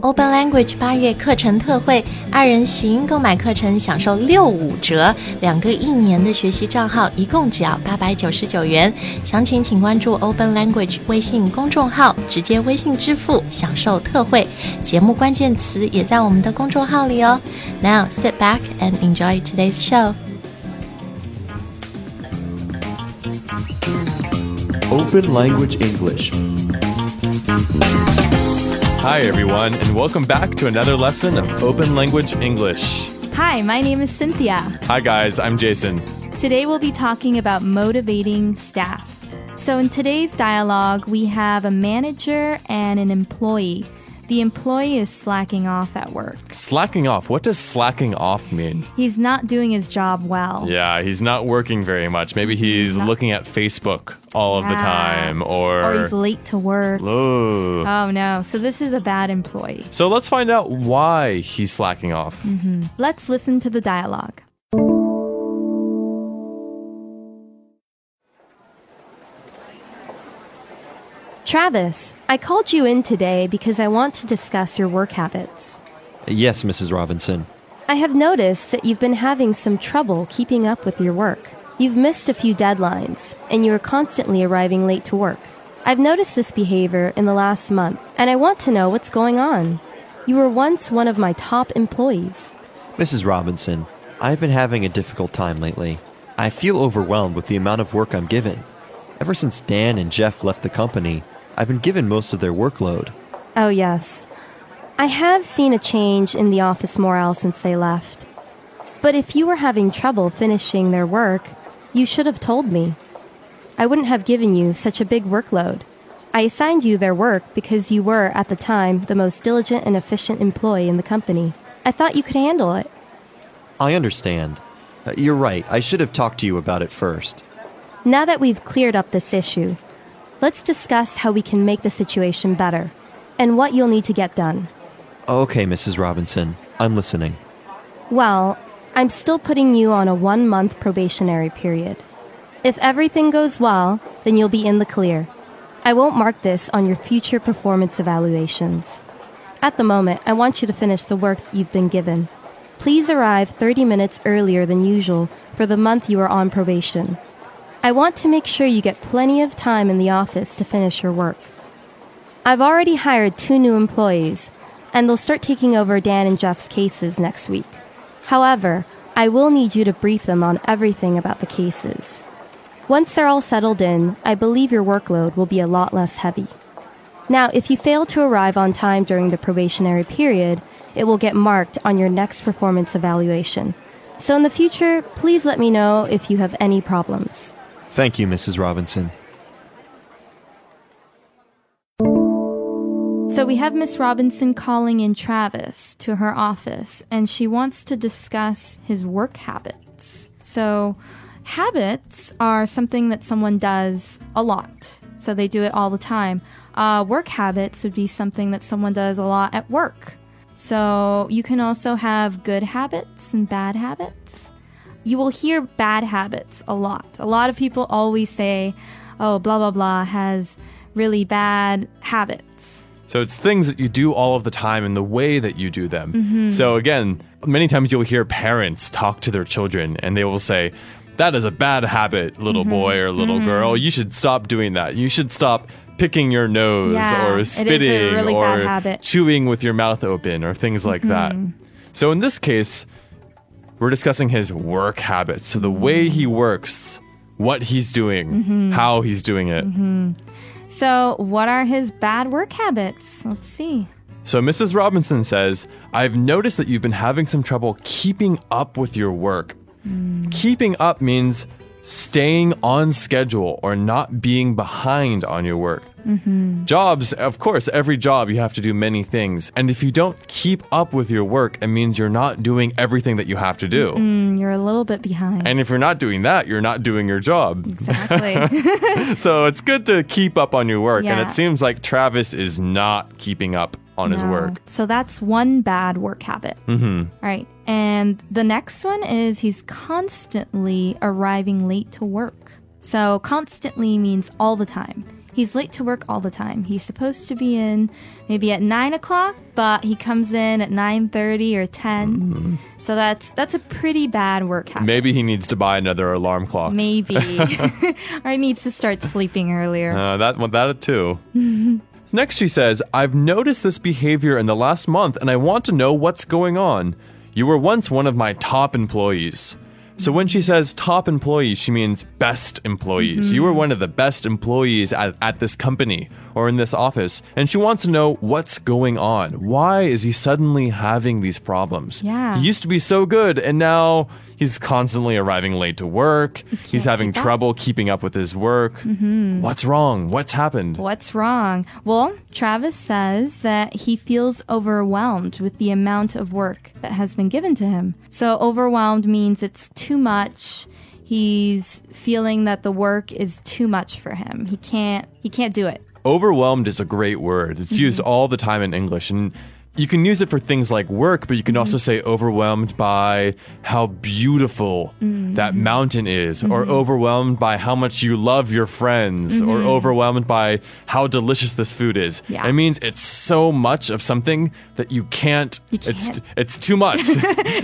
Open Language 八月课程特惠，二人行购买课程享受六五折，两个一年的学习账号一共只要八百九十九元。详情请关注 Open Language 微信公众号，直接微信支付享受特惠。节目关键词也在我们的公众号里哦。Now sit back and enjoy today's show. Open Language English. Hi, everyone, and welcome back to another lesson of Open Language English. Hi, my name is Cynthia. Hi, guys, I'm Jason. Today we'll be talking about motivating staff. So, in today's dialogue, we have a manager and an employee. The employee is slacking off at work. Slacking off. What does slacking off mean? He's not doing his job well. Yeah, he's not working very much. Maybe he's looking at Facebook all of the time, or. Or he's late to work. Oh. Oh no, so this is a bad employee. So let's find out why he's slacking off. Mm-hmm. Let's listen to the dialogue. Travis, I called you in today because I want to discuss your work habits. Yes, Mrs. Robinson. I have noticed that you've been having some trouble keeping up with your work. You've missed a few deadlines, and you are constantly arriving late to work. I've noticed this behavior in the last month, and I want to know what's going on. You were once one of my top employees. Mrs. Robinson, I've been having a difficult time lately. I feel overwhelmed with the amount of work I'm given. Ever since Dan and Jeff left the company, I've been given most of their workload. Oh, yes. I have seen a change in the office morale since they left. But if you were having trouble finishing their work, you should have told me. I wouldn't have given you such a big workload. I assigned you their work because you were, at the time, the most diligent and efficient employee in the company. I thought you could handle it. I understand. Uh, You're right, I should have talked to you about it first. Now that we've cleared up this issue, let's discuss how we can make the situation better and what you'll need to get done. Okay, Mrs. Robinson, I'm listening. Well, I'm still putting you on a one month probationary period. If everything goes well, then you'll be in the clear. I won't mark this on your future performance evaluations. At the moment, I want you to finish the work you've been given. Please arrive 30 minutes earlier than usual for the month you are on probation. I want to make sure you get plenty of time in the office to finish your work. I've already hired two new employees, and they'll start taking over Dan and Jeff's cases next week. However, I will need you to brief them on everything about the cases. Once they're all settled in, I believe your workload will be a lot less heavy. Now, if you fail to arrive on time during the probationary period, it will get marked on your next performance evaluation. So in the future, please let me know if you have any problems. Thank you, Mrs. Robinson. So we have Miss Robinson calling in Travis to her office, and she wants to discuss his work habits. So, habits are something that someone does a lot. So they do it all the time. Uh, work habits would be something that someone does a lot at work. So you can also have good habits and bad habits. You will hear bad habits a lot. A lot of people always say, oh, blah, blah, blah has really bad habits. So it's things that you do all of the time and the way that you do them. Mm-hmm. So again, many times you'll hear parents talk to their children and they will say, That is a bad habit, little mm-hmm. boy or little mm-hmm. girl. You should stop doing that. You should stop picking your nose Yeah, or spitting really or chewing with your mouth open or things like that. So in this case, we're discussing his work habits. So the way he works, what he's doing, mm-hmm. how he's doing it. Mm-hmm. So, what are his bad work habits? Let's see. So Mrs. Robinson says, I've noticed that you've been having some trouble keeping up with your work. Mm. Keeping up means staying on schedule or not being behind on your work. Jobs, of course, every job you have to do many things. And if you don't keep up with your work, it means you're not doing everything that you have to do. Mm, you're a little bit behind. And if you're not doing that, you're not doing your job. exactly. So it's good to keep up on your work. And it seems like Travis is not keeping up on his work. So that's one bad work habit. Mm-hmm. Right. And the next one is he's constantly arriving late to work. So constantly means all the time. He's late to work all the time. He's supposed to be in maybe at nine o'clock, but he comes in at nine thirty or 10 So that's that's a pretty bad work habit. Maybe he needs to buy another alarm clock. Maybe, or he needs to start sleeping earlier. Uh, that one, that too. Next, she says, I've noticed this behavior in the last month and I want to know what's going on. You were once one of my top employees. So when she says top employees, she means best employees. Mm-hmm. You were one of the best employees at, at this company or in this office. And she wants to know what's going on. Why is he suddenly having these problems? Yeah. He used to be so good and now he's constantly arriving late to work. He's having trouble keeping up with his work. Mm-hmm. What's wrong? What's happened? What's wrong? Well, Travis says that he feels overwhelmed with the amount of work that has been given to him. So, overwhelmed means it's too much. He's feeling that the work is too much for him. He can't he can't do it. Overwhelmed is a great word. It's mm-hmm. used all the time in English and you can use it for things like work, but you can also mm. say overwhelmed by how beautiful mm-hmm. that mountain is, or mm-hmm. overwhelmed by how much you love your friends, or mm-hmm. overwhelmed by how delicious this food is. Yeah. It means it's so much of something that you can't. You It's can't. it's too much.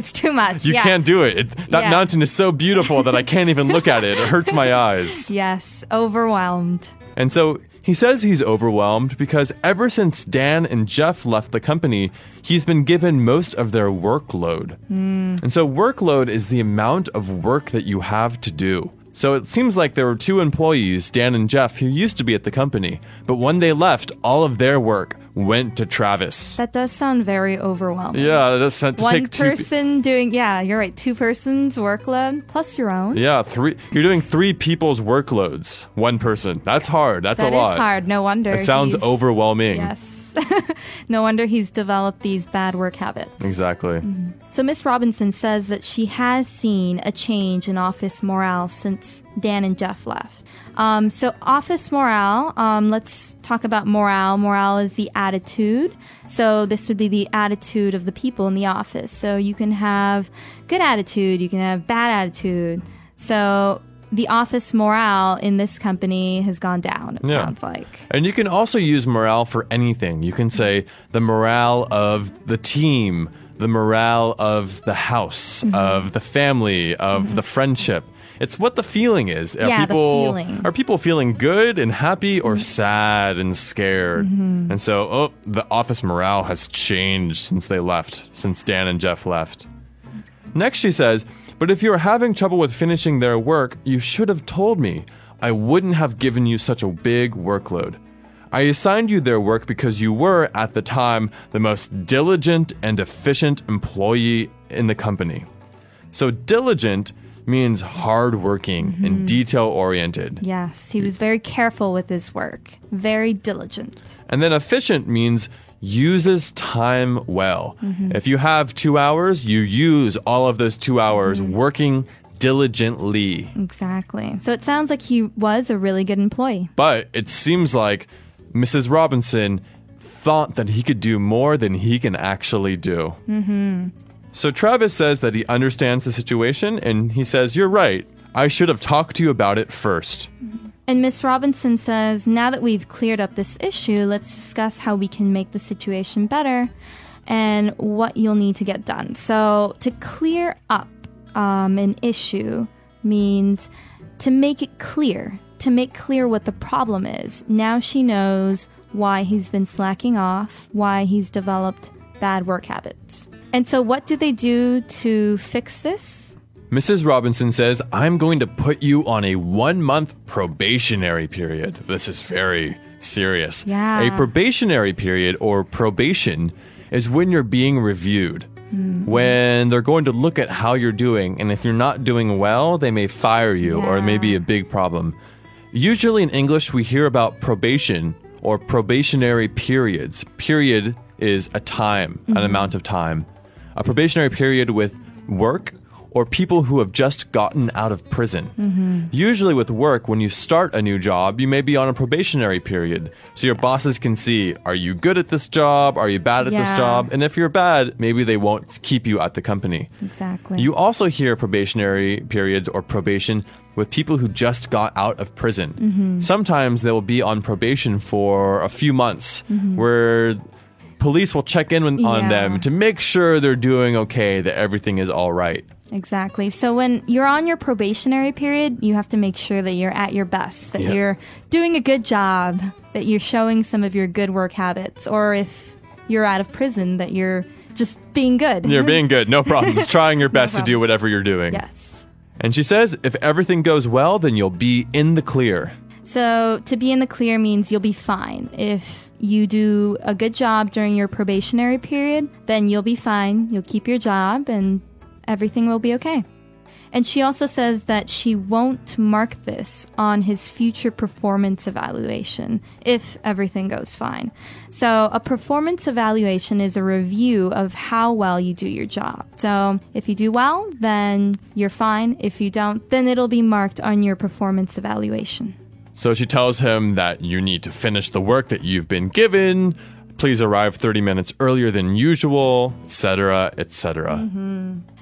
It's too much. you yeah. can't do it. it that Yeah. mountain is so beautiful that I can't even look at it. It hurts my eyes. Yes, overwhelmed. And so he says he's overwhelmed because ever since Dan and Jeff left the company, he's been given most of their workload. Hmm. And so workload is the amount of work that you have to do. So it seems like there were two employees, Dan and Jeff, who used to be at the company, but when they left, all of their work went to Travis. That does sound very overwhelming. yeah, that's sent to One take two. pe- person doing yeah, you're right. Two persons workload plus your own. yeah, three. You're doing three people's workloads. One person. That's hard. That's That a is lot. hard. No wonder. It sounds overwhelming. Yes. no wonder he's developed these bad work habits. Exactly. So Miss Robinson says that she has seen a change in office morale since Dan and Jeff left. Um, so office morale, um, let's talk about morale. Morale is the attitude. So this would be the attitude of the people in the office. So you can have good attitude, you can have bad attitude. So the office morale in this company has gone down. It Yeah. sounds like. And you can also use morale for anything. You can say the morale of the team, the morale of the house, Mm-hmm. of the family, of the friendship. It's what the feeling is. Are Yeah, the people feeling. Mm-hmm. are people feeling good and happy or sad and scared? And so, oh, the office morale has changed since they left, since Dan and Jeff left. Next, she says, But if you're having trouble with finishing their work, you should have told me. I wouldn't have given you such a big workload. I assigned you their work because you were, at the time, the most diligent and efficient employee in the company. So, diligent means hardworking and mm-hmm. detail oriented. Yes, he was very careful with his work, very diligent. And then efficient means uses time well. Mm-hmm. If you have two hours, you use all of those two hours mm-hmm. working diligently. Exactly. So it sounds like he was a really good employee. But it seems like Mrs. Robinson thought that he could do more than he can actually do. Mm-hmm. So Travis says that he understands the situation and he says, You're right. I should have talked to you about it first. Mm-hmm. And Miss Robinson says, now that we've cleared up this issue, let's discuss how we can make the situation better and what you'll need to get done. So, to clear up um, an issue means to make it clear, to make clear what the problem is. Now she knows why he's been slacking off, why he's developed bad work habits. And so, what do they do to fix this? Mrs. Robinson says, I'm going to put you on a one month probationary period. This is very serious. Yeah. A probationary period or probation is when you're being reviewed. Mm-hmm. When they're going to look at how you're doing, and if you're not doing well, they may fire you or it may be a big problem. Usually in English, we hear about probation or probationary periods. Period is a time, an mm-hmm. amount of time. A probationary period with work or people who have just gotten out of prison. Usually, with work, when you start a new job, you may be on a probationary period. So your bosses can see are you good at this job? Are you bad at this job? And if you're bad, maybe they won't keep you at the company. Exactly. You also hear probationary periods or probation with people who just got out of prison. Mm-hmm. Sometimes they will be on probation for a few months where police will check in on Mm-hmm. Yeah. them to make sure they're doing okay, that everything is all right. Exactly. So when you're on your probationary period, you have to make sure that you're at your best, that Yeah. you're doing a good job, that you're showing some of your good work habits, or if you're out of prison, that you're just being good. You're being good, no problems, trying your best to do whatever you're doing. yes. And she says if everything goes well, then you'll be in the clear. So to be in the clear means you'll be fine. If you do a good job during your probationary period, then you'll be fine. You'll keep your job and everything will be okay. And she also says that she won't mark this on his future performance evaluation if everything goes fine. So, a performance evaluation is a review of how well you do your job. So, if you do well, then you're fine. If you don't, then it'll be marked on your performance evaluation. So she tells him that you need to finish the work that you've been given. Please arrive 30 minutes earlier than usual, etc., etc.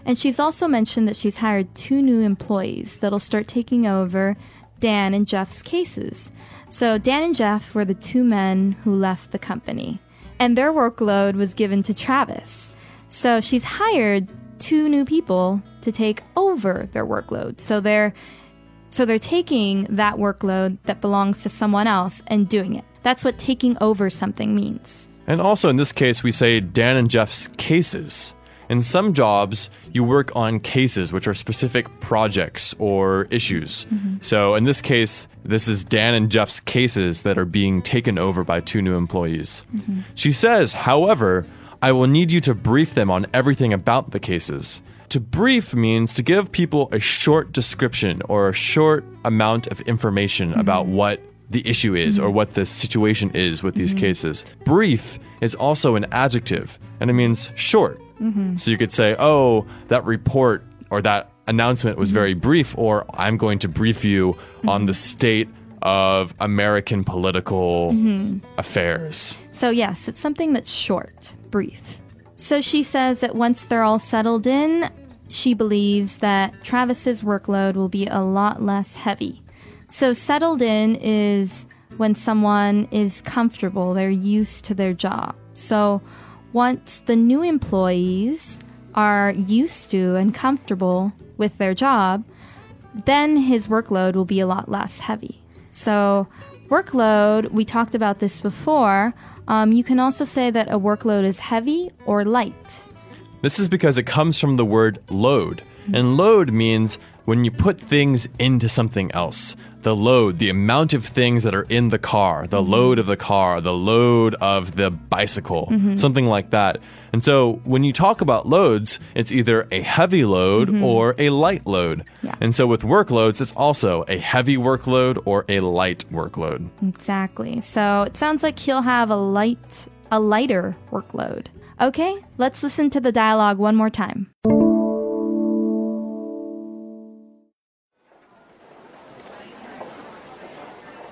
And she's also mentioned that she's hired two new employees that'll start taking over Dan and Jeff's cases. So, Dan and Jeff were the two men who left the company, and their workload was given to Travis. So, she's hired two new people to take over their workload. So, they're so they're taking that workload that belongs to someone else and doing it. That's what taking over something means. And also in this case, we say Dan and Jeff's cases. In some jobs, you work on cases, which are specific projects or issues. Mm-hmm. So in this case, this is Dan and Jeff's cases that are being taken over by two new employees. Mm-hmm. She says, however, I will need you to brief them on everything about the cases. To brief means to give people a short description or a short amount of information mm-hmm. about what the issue is or what the situation is with these cases. Brief is also an adjective and it means short. Mm-hmm. So you could say, oh, that report or that announcement was very mm-hmm. brief, or I'm going to brief you mm-hmm. on the state of American political affairs. So, yes, it's something that's short, brief. So, she says that once they're all settled in, she believes that Travis's workload will be a lot less heavy. So, settled in is when someone is comfortable, they're used to their job. So, once the new employees are used to and comfortable with their job, then his workload will be a lot less heavy. So, workload, we talked about this before. Um, you can also say that a workload is heavy or light. This is because it comes from the word load. And load means when you put things into something else. The load, the amount of things that are in the car, the mm-hmm. load of the car, the load of the bicycle, mm-hmm. something like that. And so when you talk about loads, it's either a heavy load mm-hmm. or a light load. Yeah. And so with workloads, it's also a heavy workload or a light workload. Exactly. So it sounds like he'll have a light, a lighter workload. Okay, let's listen to the dialogue one more time.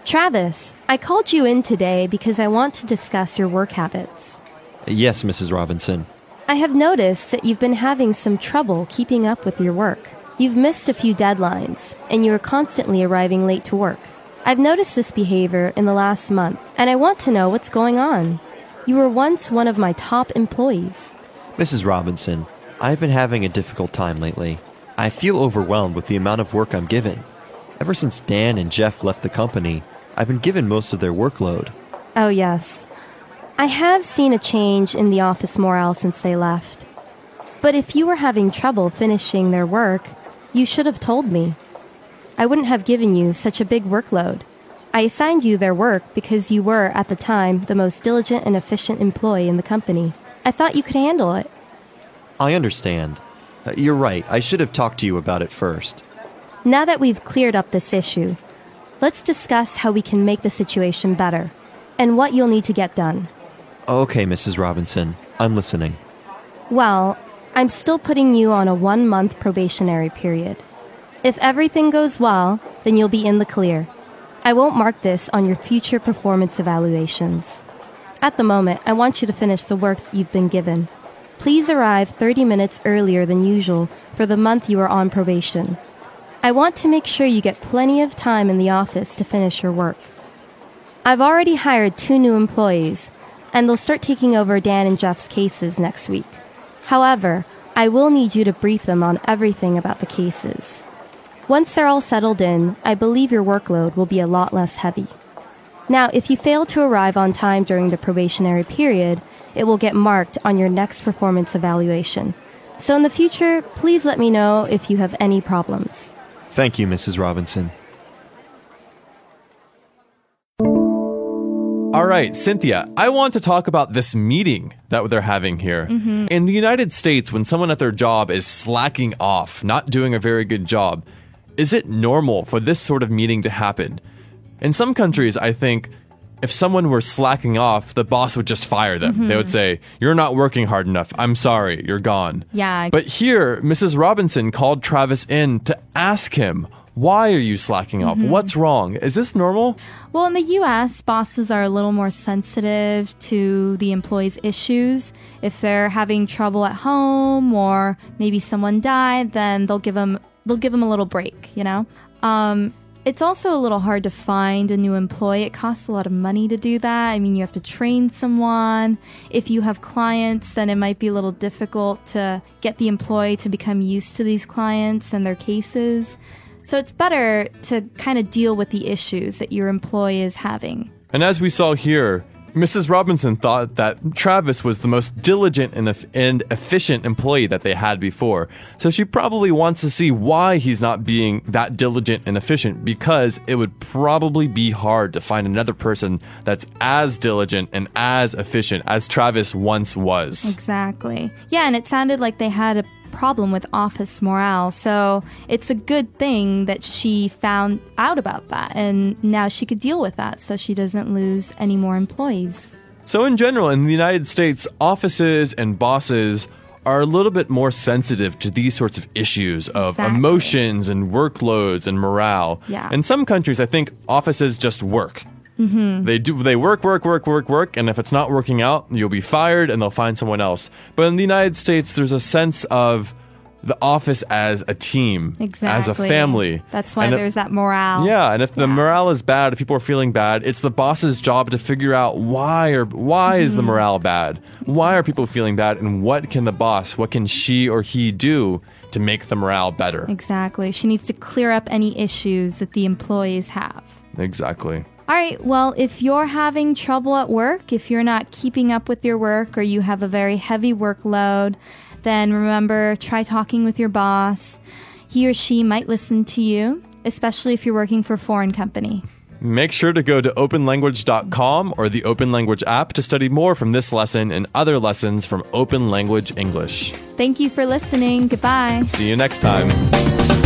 Travis, I called you in today because I want to discuss your work habits. Yes, Mrs. Robinson. I have noticed that you've been having some trouble keeping up with your work. You've missed a few deadlines, and you are constantly arriving late to work. I've noticed this behavior in the last month, and I want to know what's going on. You were once one of my top employees. Mrs. Robinson, I've been having a difficult time lately. I feel overwhelmed with the amount of work I'm given. Ever since Dan and Jeff left the company, I've been given most of their workload. Oh, yes. I have seen a change in the office morale since they left. But if you were having trouble finishing their work, you should have told me. I wouldn't have given you such a big workload. I assigned you their work because you were, at the time, the most diligent and efficient employee in the company. I thought you could handle it. I understand. Uh, You're right, I should have talked to you about it first. Now that we've cleared up this issue, let's discuss how we can make the situation better and what you'll need to get done. Okay, Mrs. Robinson, I'm listening. Well, I'm still putting you on a one month probationary period. If everything goes well, then you'll be in the clear. I won't mark this on your future performance evaluations. At the moment, I want you to finish the work you've been given. Please arrive 30 minutes earlier than usual for the month you are on probation. I want to make sure you get plenty of time in the office to finish your work. I've already hired two new employees, and they'll start taking over Dan and Jeff's cases next week. However, I will need you to brief them on everything about the cases. Once they're all settled in, I believe your workload will be a lot less heavy. Now, if you fail to arrive on time during the probationary period, it will get marked on your next performance evaluation. So in the future, please let me know if you have any problems. Thank you, Mrs. Robinson. All right, Cynthia, I want to talk about this meeting that they're having here. Mm-hmm. In the United States, when someone at their job is slacking off, not doing a very good job, is it normal for this sort of meeting to happen? In some countries, I think if someone were slacking off, the boss would just fire them. They would say, You're not working hard enough. I'm sorry, you're gone. Yeah. But here, Mrs. Robinson called Travis in to ask him, Why are you slacking off? What's wrong? Is this normal? Well, in the US, bosses are a little more sensitive to the employees' issues. If they're having trouble at home or maybe someone died, then they'll give them they'll give them a little break, you know? Um, it's also a little hard to find a new employee. It costs a lot of money to do that. I mean, you have to train someone. If you have clients, then it might be a little difficult to get the employee to become used to these clients and their cases. So it's better to kind of deal with the issues that your employee is having. And as we saw here, Mrs. Robinson thought that Travis was the most diligent and, and efficient employee that they had before. So she probably wants to see why he's not being that diligent and efficient because it would probably be hard to find another person that's as diligent and as efficient as Travis once was. Exactly. Yeah, and it sounded like they had a problem with office morale. So it's a good thing that she found out about that and now she could deal with that so she doesn't lose any more employees. So, in general, in the United States, offices and bosses are a little bit more sensitive to these sorts of issues of Exactly. emotions and workloads and morale. Yeah. In some countries, I think offices just work. Mm-hmm. They do. They work, work, work, work, work, and if it's not working out, you'll be fired, and they'll find someone else. But in the United States, there's a sense of the office as a team, Exactly. as a family. That's why And there's that morale. yeah, and if the morale is bad, if people are feeling bad, it's the boss's job to figure out why or why is the Mm-hmm. morale bad? Why are people feeling bad and what can the boss, what can she or he do to make the morale better? Exactly. She needs to clear up any issues that the employees have. Exactly. All right, well, if you're having trouble at work, if you're not keeping up with your work or you have a very heavy workload, then remember try talking with your boss. He or she might listen to you, especially if you're working for a foreign company. Make sure to go to openlanguage.com or the Open Language app to study more from this lesson and other lessons from Open Language English. Thank you for listening. Goodbye. See you next time.